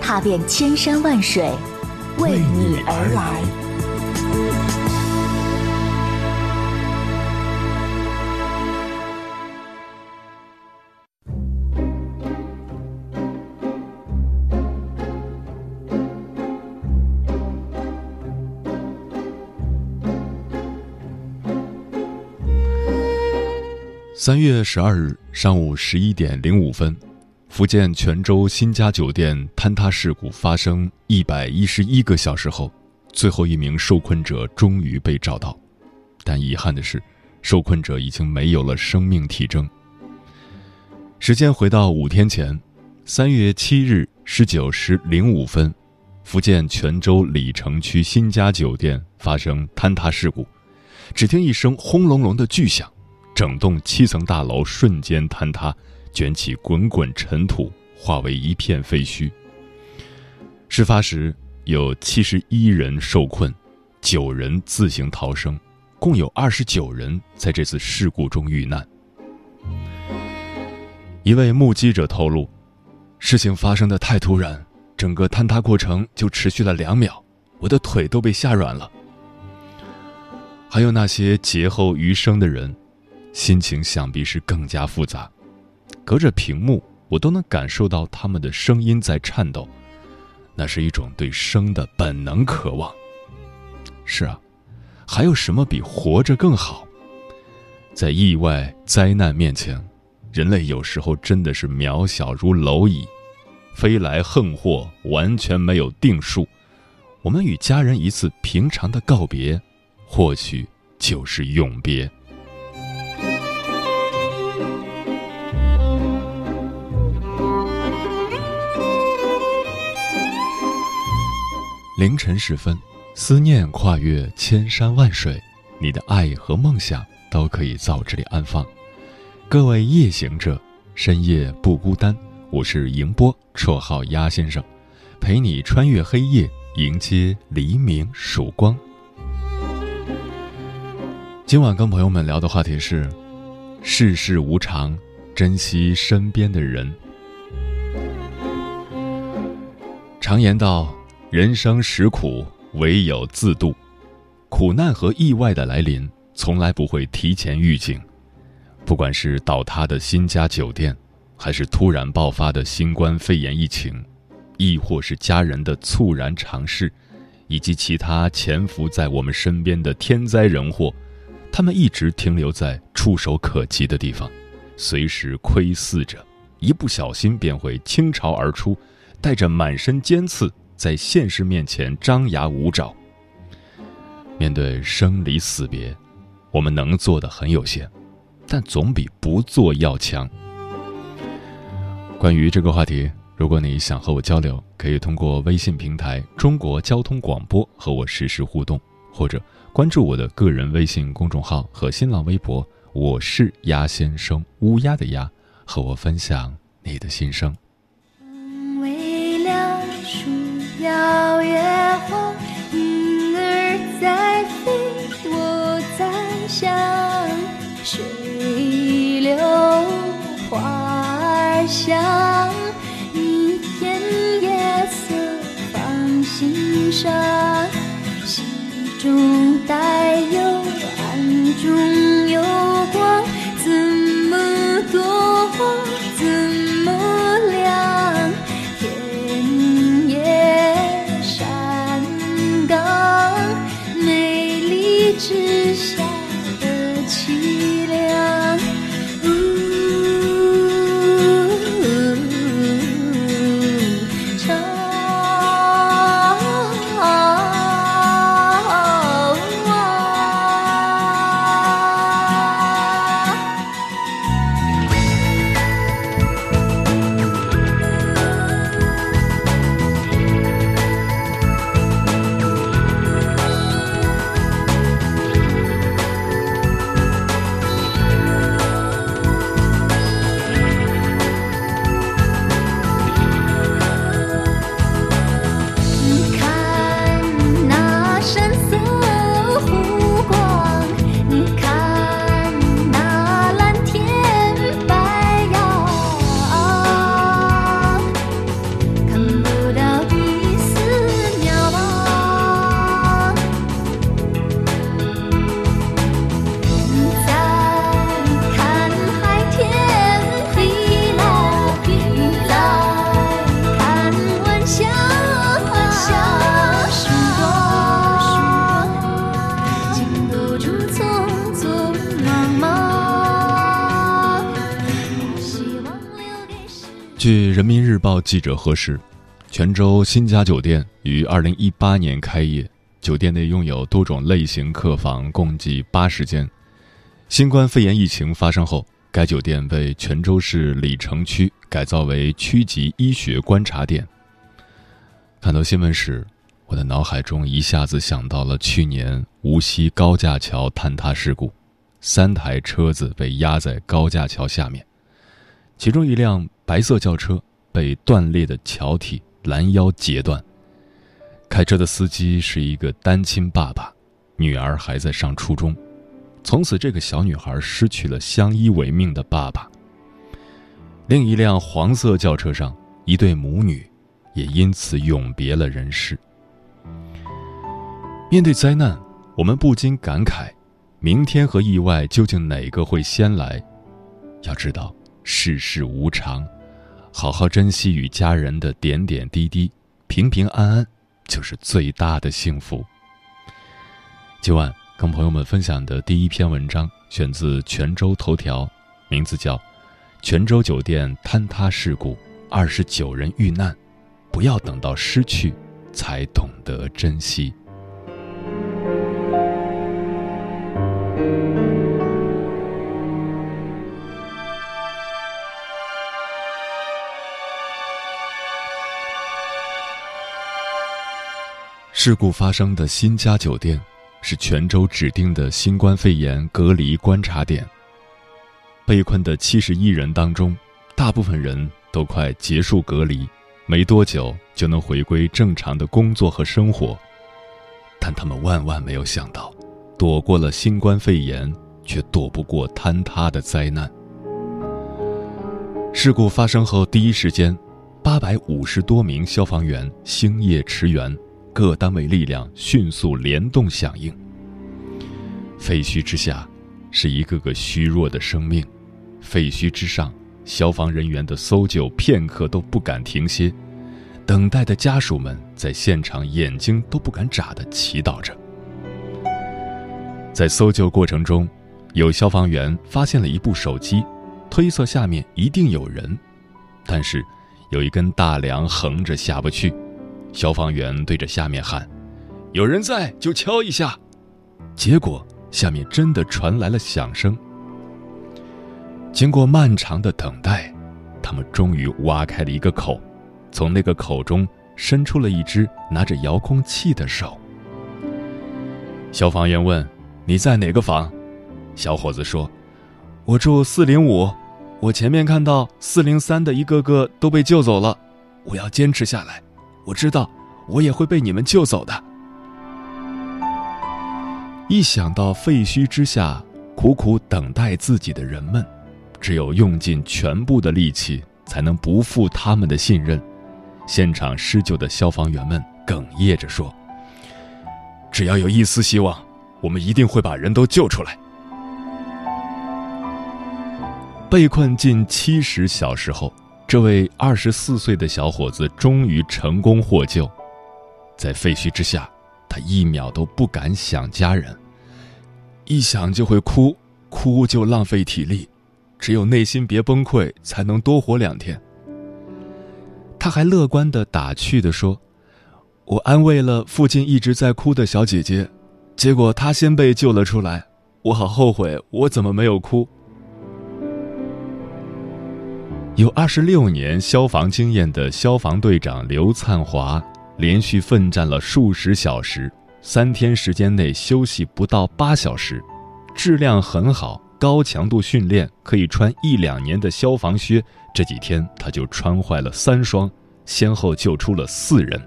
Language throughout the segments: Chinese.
踏遍千山万水，为你而来。三月十二日上午十一点零五分，福建泉州新家酒店坍塌事故发生一百一十一个小时后，最后一名受困者终于被找到，但遗憾的是，受困者已经没有了生命体征。时间回到五天前，三月七日十九时零五分，福建泉州鲤城区新家酒店发生坍塌事故，只听一声轰隆隆的巨响。整栋七层大楼瞬间坍塌，卷起滚滚尘土，化为一片废墟。事发时有七十一人受困，九人自行逃生，共有二十九人在这次事故中遇难。一位目击者透露，事情发生的太突然，整个坍塌过程就持续了两秒，我的腿都被吓软了。还有那些劫后余生的人。心情想必是更加复杂，隔着屏幕，我都能感受到他们的声音在颤抖，那是一种对生的本能渴望。是啊，还有什么比活着更好？在意外灾难面前，人类有时候真的是渺小如蝼蚁，飞来横祸完全没有定数。我们与家人一次平常的告别，或许就是永别。凌晨时分，思念跨越千山万水，你的爱和梦想都可以在这里安放。各位夜行者，深夜不孤单。我是迎波，绰号鸭先生，陪你穿越黑夜，迎接黎明曙光。今晚跟朋友们聊的话题是：世事无常，珍惜身边的人。常言道。人生实苦，唯有自渡。苦难和意外的来临，从来不会提前预警。不管是倒塌的新家酒店，还是突然爆发的新冠肺炎疫情，亦或是家人的猝然长逝，以及其他潜伏在我们身边的天灾人祸，他们一直停留在触手可及的地方，随时窥伺着，一不小心便会倾巢而出，带着满身尖刺。在现实面前张牙舞爪。面对生离死别，我们能做的很有限，但总比不做要强。关于这个话题，如果你想和我交流，可以通过微信平台“中国交通广播”和我实时互动，或者关注我的个人微信公众号和新浪微博“我是鸭先生”（乌鸦的鸭），和我分享你的心声。小月花，云儿在飞，我在想，水流花儿香，一片夜色放心上，心中带有暗中据人民日报记者核实，泉州新家酒店于二零一八年开业，酒店内拥有多种类型客房，共计八十间。新冠肺炎疫情发生后，该酒店被泉州市鲤城区改造为区级医学观察点。看到新闻时，我的脑海中一下子想到了去年无锡高架桥坍塌事故，三台车子被压在高架桥下面，其中一辆白色轿车被断裂的桥体拦腰截断。开车的司机是一个单亲爸爸，女儿还在上初中，从此这个小女孩失去了相依为命的爸爸。另一辆黄色轿车上，一对母女也因此永别了人世。面对灾难，我们不禁感慨：明天和意外究竟哪个会先来？要知道世事无常，好好珍惜与家人的点点滴滴，平平安安就是最大的幸福。今晚跟朋友们分享的第一篇文章选自泉州头条，名字叫《泉州酒店坍塌事故，二十九人遇难，不要等到失去才懂得珍惜》。事故发生的新家酒店是泉州指定的新冠肺炎隔离观察点。被困的七十一人当中，大部分人都快结束隔离，没多久就能回归正常的工作和生活。但他们万万没有想到，躲过了新冠肺炎，却躲不过坍塌的灾难。事故发生后第一时间，八百五十多名消防员星夜驰援。各单位力量迅速联动响应。废墟之下，是一个个虚弱的生命；废墟之上，消防人员的搜救片刻都不敢停歇。等待的家属们在现场眼睛都不敢眨的祈祷着。在搜救过程中，有消防员发现了一部手机，推测下面一定有人，但是有一根大梁横着下不去。消防员对着下面喊：“有人在就敲一下。”结果下面真的传来了响声。经过漫长的等待，他们终于挖开了一个口，从那个口中伸出了一只拿着遥控器的手。消防员问：“你在哪个房？”小伙子说：“我住四零五，我前面看到四零三的一个个都被救走了，我要坚持下来。”我知道，我也会被你们救走的。一想到废墟之下苦苦等待自己的人们，只有用尽全部的力气，才能不负他们的信任。现场施救的消防员们哽咽着说：“只要有一丝希望，我们一定会把人都救出来。”被困近七十小时后。这位二十四岁的小伙子终于成功获救，在废墟之下，他一秒都不敢想家人，一想就会哭，哭就浪费体力，只有内心别崩溃，才能多活两天。他还乐观的打趣的说：“我安慰了附近一直在哭的小姐姐，结果她先被救了出来，我好后悔，我怎么没有哭？”有二十六年消防经验的消防队长刘灿华，连续奋战了数十小时，三天时间内休息不到八小时，质量很好，高强度训练可以穿一两年的消防靴，这几天他就穿坏了三双，先后救出了四人。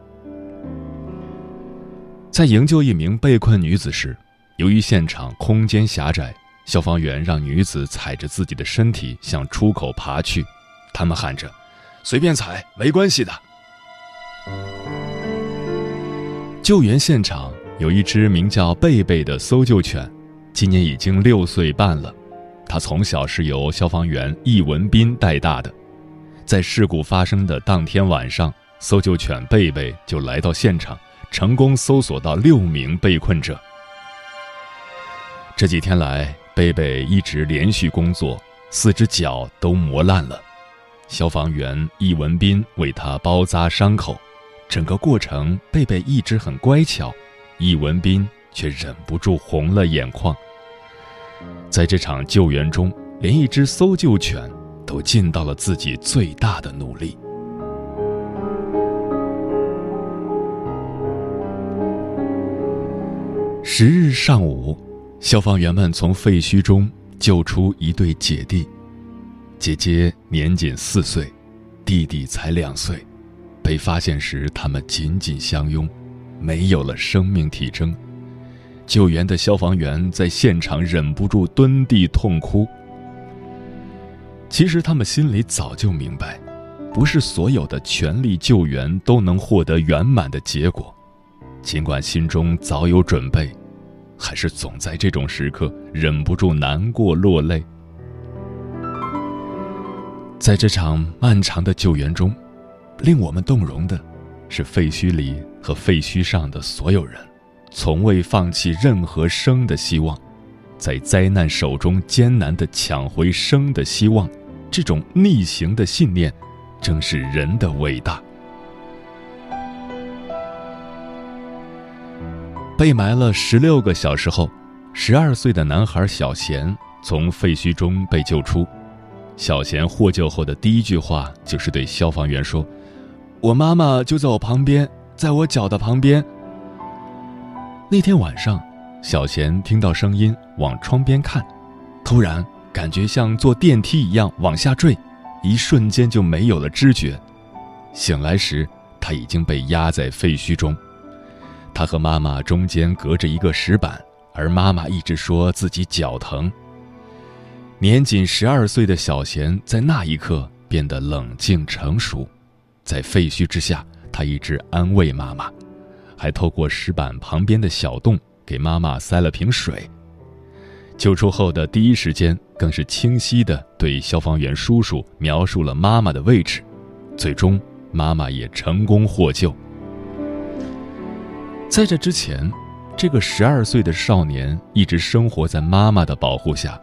在营救一名被困女子时，由于现场空间狭窄，消防员让女子踩着自己的身体向出口爬去。他们喊着：“随便踩，没关系的。”救援现场有一只名叫贝贝的搜救犬，今年已经六岁半了。它从小是由消防员易文斌带大的。在事故发生的当天晚上，搜救犬贝贝就来到现场，成功搜索到六名被困者。这几天来，贝贝一直连续工作，四只脚都磨烂了。消防员易文斌为他包扎伤口，整个过程贝贝一直很乖巧，易文斌却忍不住红了眼眶。在这场救援中，连一只搜救犬都尽到了自己最大的努力。十日上午，消防员们从废墟中救出一对姐弟。姐姐年仅四岁，弟弟才两岁。被发现时，他们紧紧相拥，没有了生命体征。救援的消防员在现场忍不住蹲地痛哭。其实他们心里早就明白，不是所有的全力救援都能获得圆满的结果。尽管心中早有准备，还是总在这种时刻忍不住难过落泪。在这场漫长的救援中，令我们动容的，是废墟里和废墟上的所有人，从未放弃任何生的希望，在灾难手中艰难地抢回生的希望。这种逆行的信念，正是人的伟大。被埋了十六个小时后，十二岁的男孩小贤从废墟中被救出。小贤获救后的第一句话就是对消防员说：“我妈妈就在我旁边，在我脚的旁边。”那天晚上，小贤听到声音，往窗边看，突然感觉像坐电梯一样往下坠，一瞬间就没有了知觉。醒来时，他已经被压在废墟中，他和妈妈中间隔着一个石板，而妈妈一直说自己脚疼。年仅十二岁的小贤在那一刻变得冷静成熟，在废墟之下，他一直安慰妈妈，还透过石板旁边的小洞给妈妈塞了瓶水。救出后的第一时间，更是清晰地对消防员叔叔描述了妈妈的位置，最终妈妈也成功获救。在这之前，这个十二岁的少年一直生活在妈妈的保护下。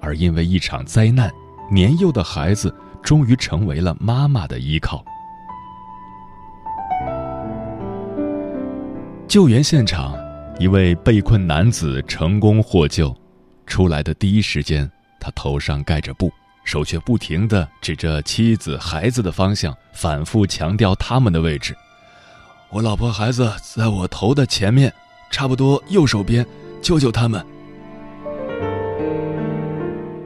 而因为一场灾难，年幼的孩子终于成为了妈妈的依靠。救援现场，一位被困男子成功获救。出来的第一时间，他头上盖着布，手却不停地指着妻子、孩子的方向，反复强调他们的位置。我老婆孩子在我头的前面，差不多右手边，救救他们。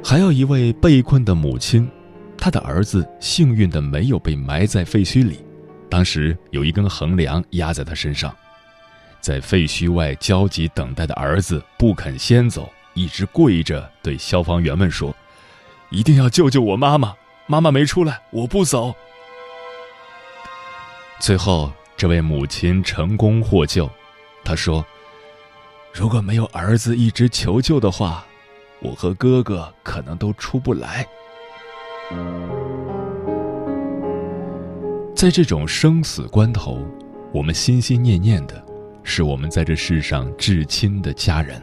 还有一位被困的母亲，她的儿子幸运的没有被埋在废墟里，当时有一根横梁压在他身上，在废墟外焦急等待的儿子不肯先走，一直跪着对消防员们说：“一定要救救我妈妈，妈妈没出来，我不走。”最后，这位母亲成功获救，她说：“如果没有儿子一直求救的话。”我和哥哥可能都出不来。在这种生死关头，我们心心念念的，是我们在这世上至亲的家人。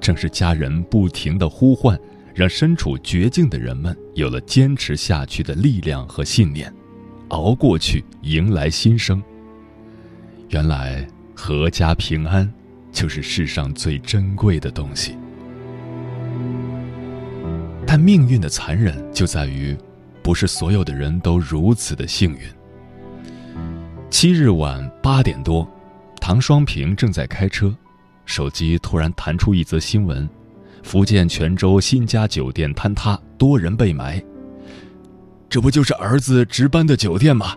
正是家人不停的呼唤，让身处绝境的人们有了坚持下去的力量和信念，熬过去，迎来新生。原来，阖家平安，就是世上最珍贵的东西。但命运的残忍就在于，不是所有的人都如此的幸运。七日晚八点多，唐双平正在开车，手机突然弹出一则新闻：福建泉州新家酒店坍塌，多人被埋。这不就是儿子值班的酒店吗？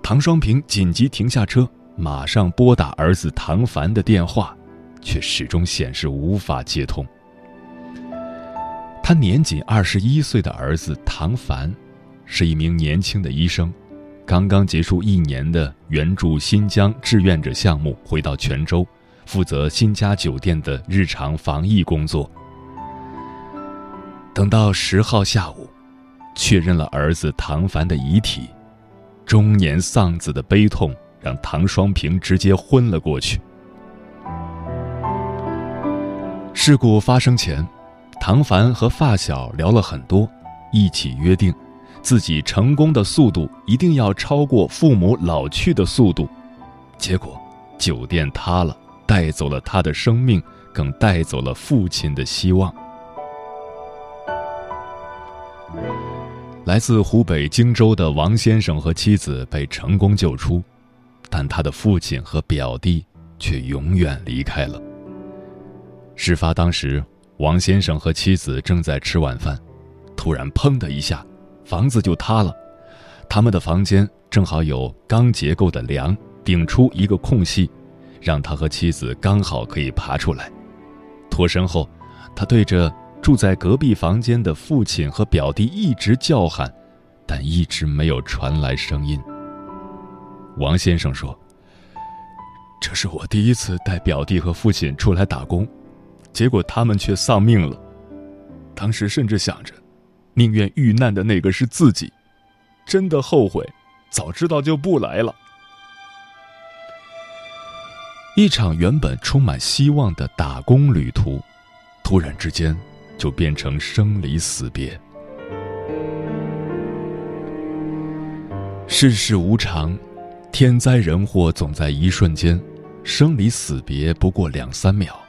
唐双平紧急停下车，马上拨打儿子唐凡的电话，却始终显示无法接通。他年仅二十一岁的儿子唐凡，是一名年轻的医生，刚刚结束一年的援助新疆志愿者项目，回到泉州，负责新家酒店的日常防疫工作。等到十号下午，确认了儿子唐凡的遗体，中年丧子的悲痛让唐双平直接昏了过去。事故发生前。唐凡和发小聊了很多，一起约定，自己成功的速度一定要超过父母老去的速度，结果酒店塌了，带走了他的生命，更带走了父亲的希望。来自湖北荆州的王先生和妻子被成功救出，但他的父亲和表弟却永远离开了。事发当时，王先生和妻子正在吃晚饭，突然“砰”的一下。房子就塌了，他们的房间正好有钢结构的梁顶出一个空隙，让他和妻子刚好可以爬出来。脱身后，他对着住在隔壁房间的父亲和表弟一直叫喊，但一直没有传来声音。王先生说：“这是我第一次带表弟和父亲出来打工，结果他们却丧命了。当时甚至想着。”宁愿遇难的那个是自己，真的后悔，早知道就不来了。一场原本充满希望的打工旅途，突然之间就变成生离死别。世事无常，天灾人祸总在一瞬间，生离死别不过两三秒。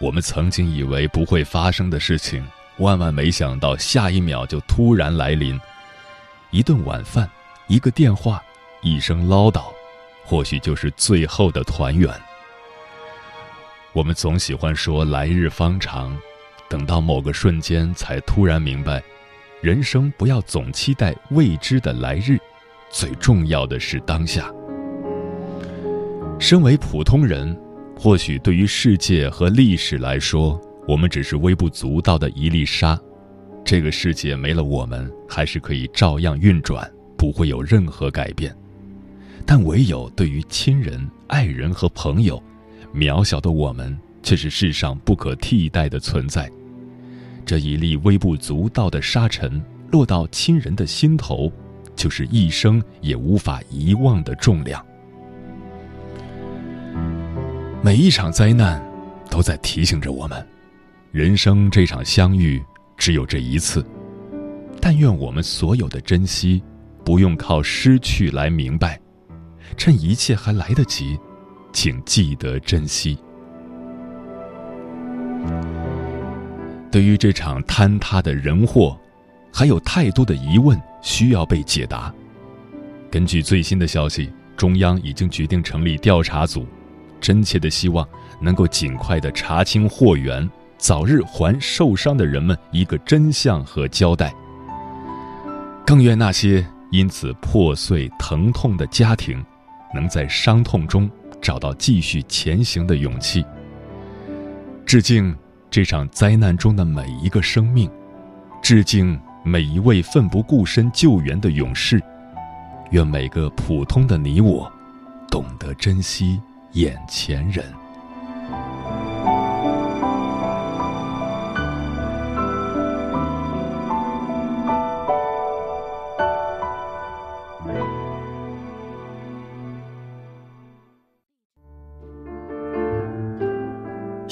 我们曾经以为不会发生的事情。万万没想到，下一秒就突然来临。一顿晚饭，一个电话，一声唠叨，或许就是最后的团圆。我们总喜欢说“来日方长”，等到某个瞬间，才突然明白，人生不要总期待未知的来日，最重要的是当下。身为普通人，或许对于世界和历史来说，我们只是微不足道的一粒沙，这个世界没了我们，还是可以照样运转，不会有任何改变。但唯有对于亲人、爱人和朋友，渺小的我们却是世上不可替代的存在。这一粒微不足道的沙尘落到亲人的心头，就是一生也无法遗忘的重量。每一场灾难，都在提醒着我们。人生这场相遇只有这一次，但愿我们所有的珍惜，不用靠失去来明白。趁一切还来得及，请记得珍惜。对于这场坍塌的人祸，还有太多的疑问需要被解答。根据最新的消息，中央已经决定成立调查组，真切的希望能够尽快的查清祸源。早日还受伤的人们一个真相和交代。更愿那些因此破碎、疼痛的家庭，能在伤痛中找到继续前行的勇气。致敬这场灾难中的每一个生命，致敬每一位奋不顾身救援的勇士。愿每个普通的你我，懂得珍惜眼前人。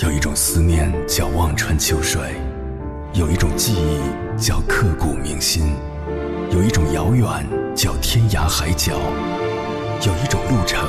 有一种思念叫望穿秋水，有一种记忆叫刻骨铭心，有一种遥远叫天涯海角，有一种路程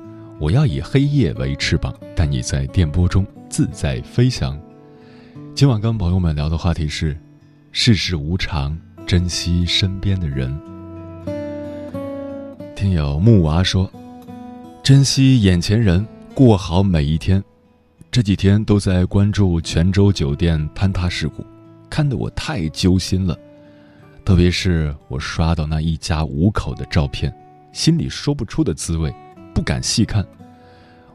我要以黑夜为翅膀，带你在电波中自在飞翔。今晚跟朋友们聊的话题是：世事无常，珍惜身边的人。听友木娃说：珍惜眼前人，过好每一天。这几天都在关注泉州酒店坍塌事故，看得我太揪心了。特别是我刷到那一家五口的照片，心里说不出的滋味，不敢细看。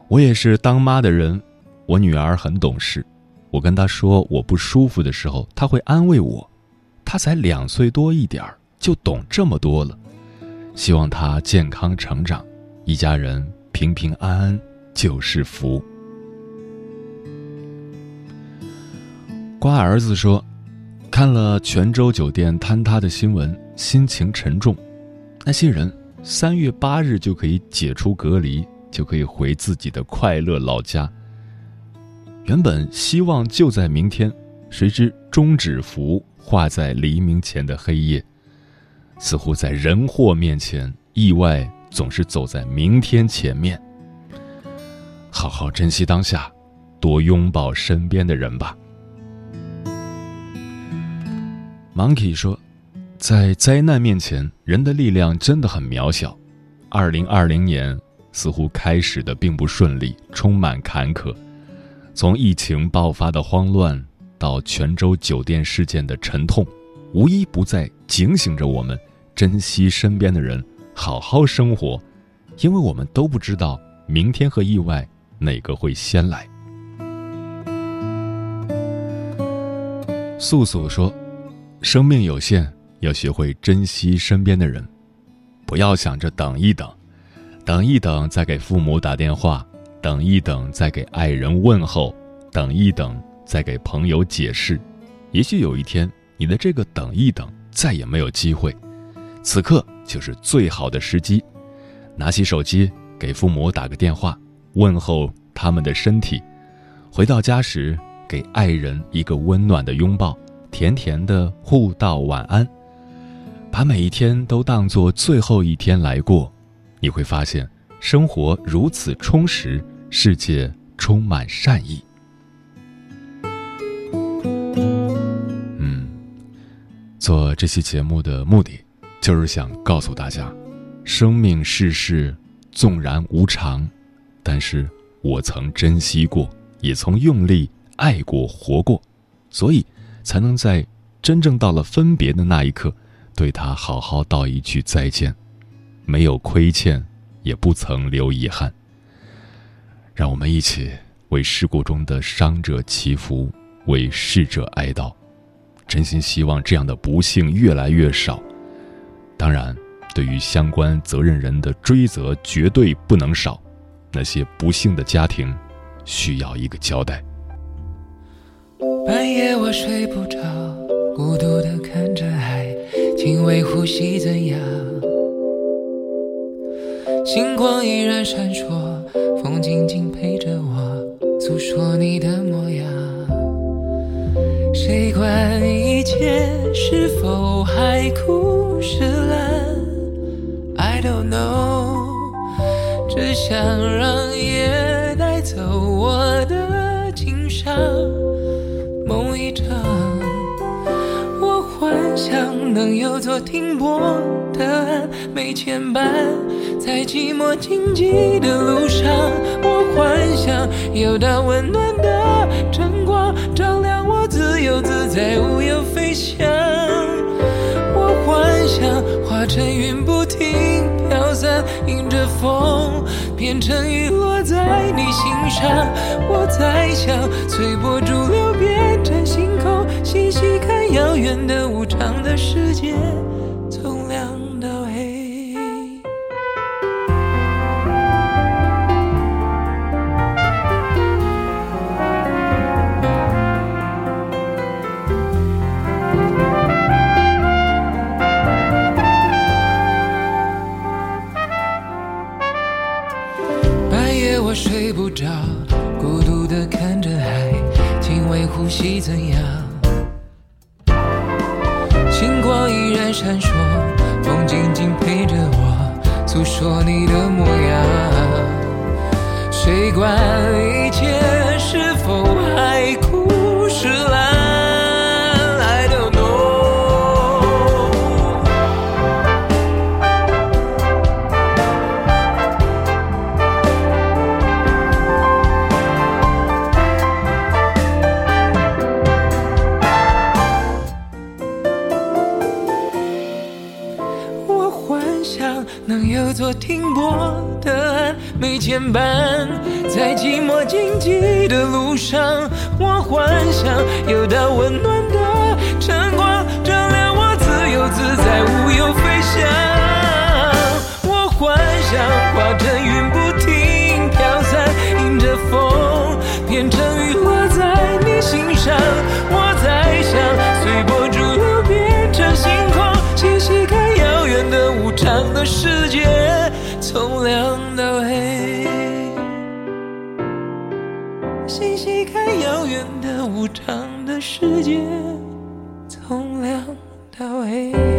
我也是当妈的人，我女儿很懂事。我跟她说我不舒服的时候，她会安慰我。她才两岁多一点儿，就懂这么多了。希望他健康成长，一家人平平安安就是福。瓜儿子说，看了泉州酒店坍塌的新闻，心情沉重。那些人三月八日就可以解除隔离，就可以回自己的快乐老家。原本希望就在明天，谁知终止符画在黎明前的黑夜。似乎在人祸面前，意外总是走在明天前面。好好珍惜当下，多拥抱身边的人吧。Monkey 说，在灾难面前，人的力量真的很渺小。二零二零年似乎开始的并不顺利，充满坎坷。从疫情爆发的慌乱到泉州酒店事件的沉痛，无一不在警醒着我们，珍惜身边的人，好好生活，因为我们都不知道明天和意外哪个会先来。素素说：“生命有限，要学会珍惜身边的人，不要想着等一等，等一等再给父母打电话。”等一等，再给爱人问候；等一等，再给朋友解释。也许有一天，你的这个等一等再也没有机会。此刻就是最好的时机，拿起手机给父母打个电话，问候他们的身体。回到家时，给爱人一个温暖的拥抱，甜甜的互道晚安。把每一天都当做最后一天来过，你会发现。生活如此充实，世界充满善意。嗯，做这期节目的目的，就是想告诉大家，生命世事纵然无常，但是我曾珍惜过，也曾用力爱过、活过，所以才能在真正到了分别的那一刻，对他好好道一句再见，没有亏欠。也不曾留遗憾。让我们一起为事故中的伤者祈福，为逝者哀悼。真心希望这样的不幸越来越少。当然，对于相关责任人的追责绝对不能少。那些不幸的家庭，需要一个交代。半夜我睡不着，孤独的看着，轻微呼吸怎样？星光依然闪烁，风静静陪着我，诉说你的模样。谁管一切是否海枯石烂？I don't know，只想让夜带走我的能有座停泊的岸，没牵绊。在寂寞荆棘的路上，我幻想有道温暖的晨光，照亮我自由自在无忧飞翔。我幻想化成云不停飘散，迎着风变成雨落在你心上。我在想随波逐流变成星空，细细看遥远的无常的世界。薄的没牵绊在寂寞荆棘的路上，我幻想有道温暖的晨光，照亮我自由自在无忧飞翔。我幻想化成云不停飘散，迎着风变成雨落在你心上。我在想随波逐流变成星空，细细看遥远的无常的世界，从亮到黑。细细看遥远的无常的世界，从亮到黑。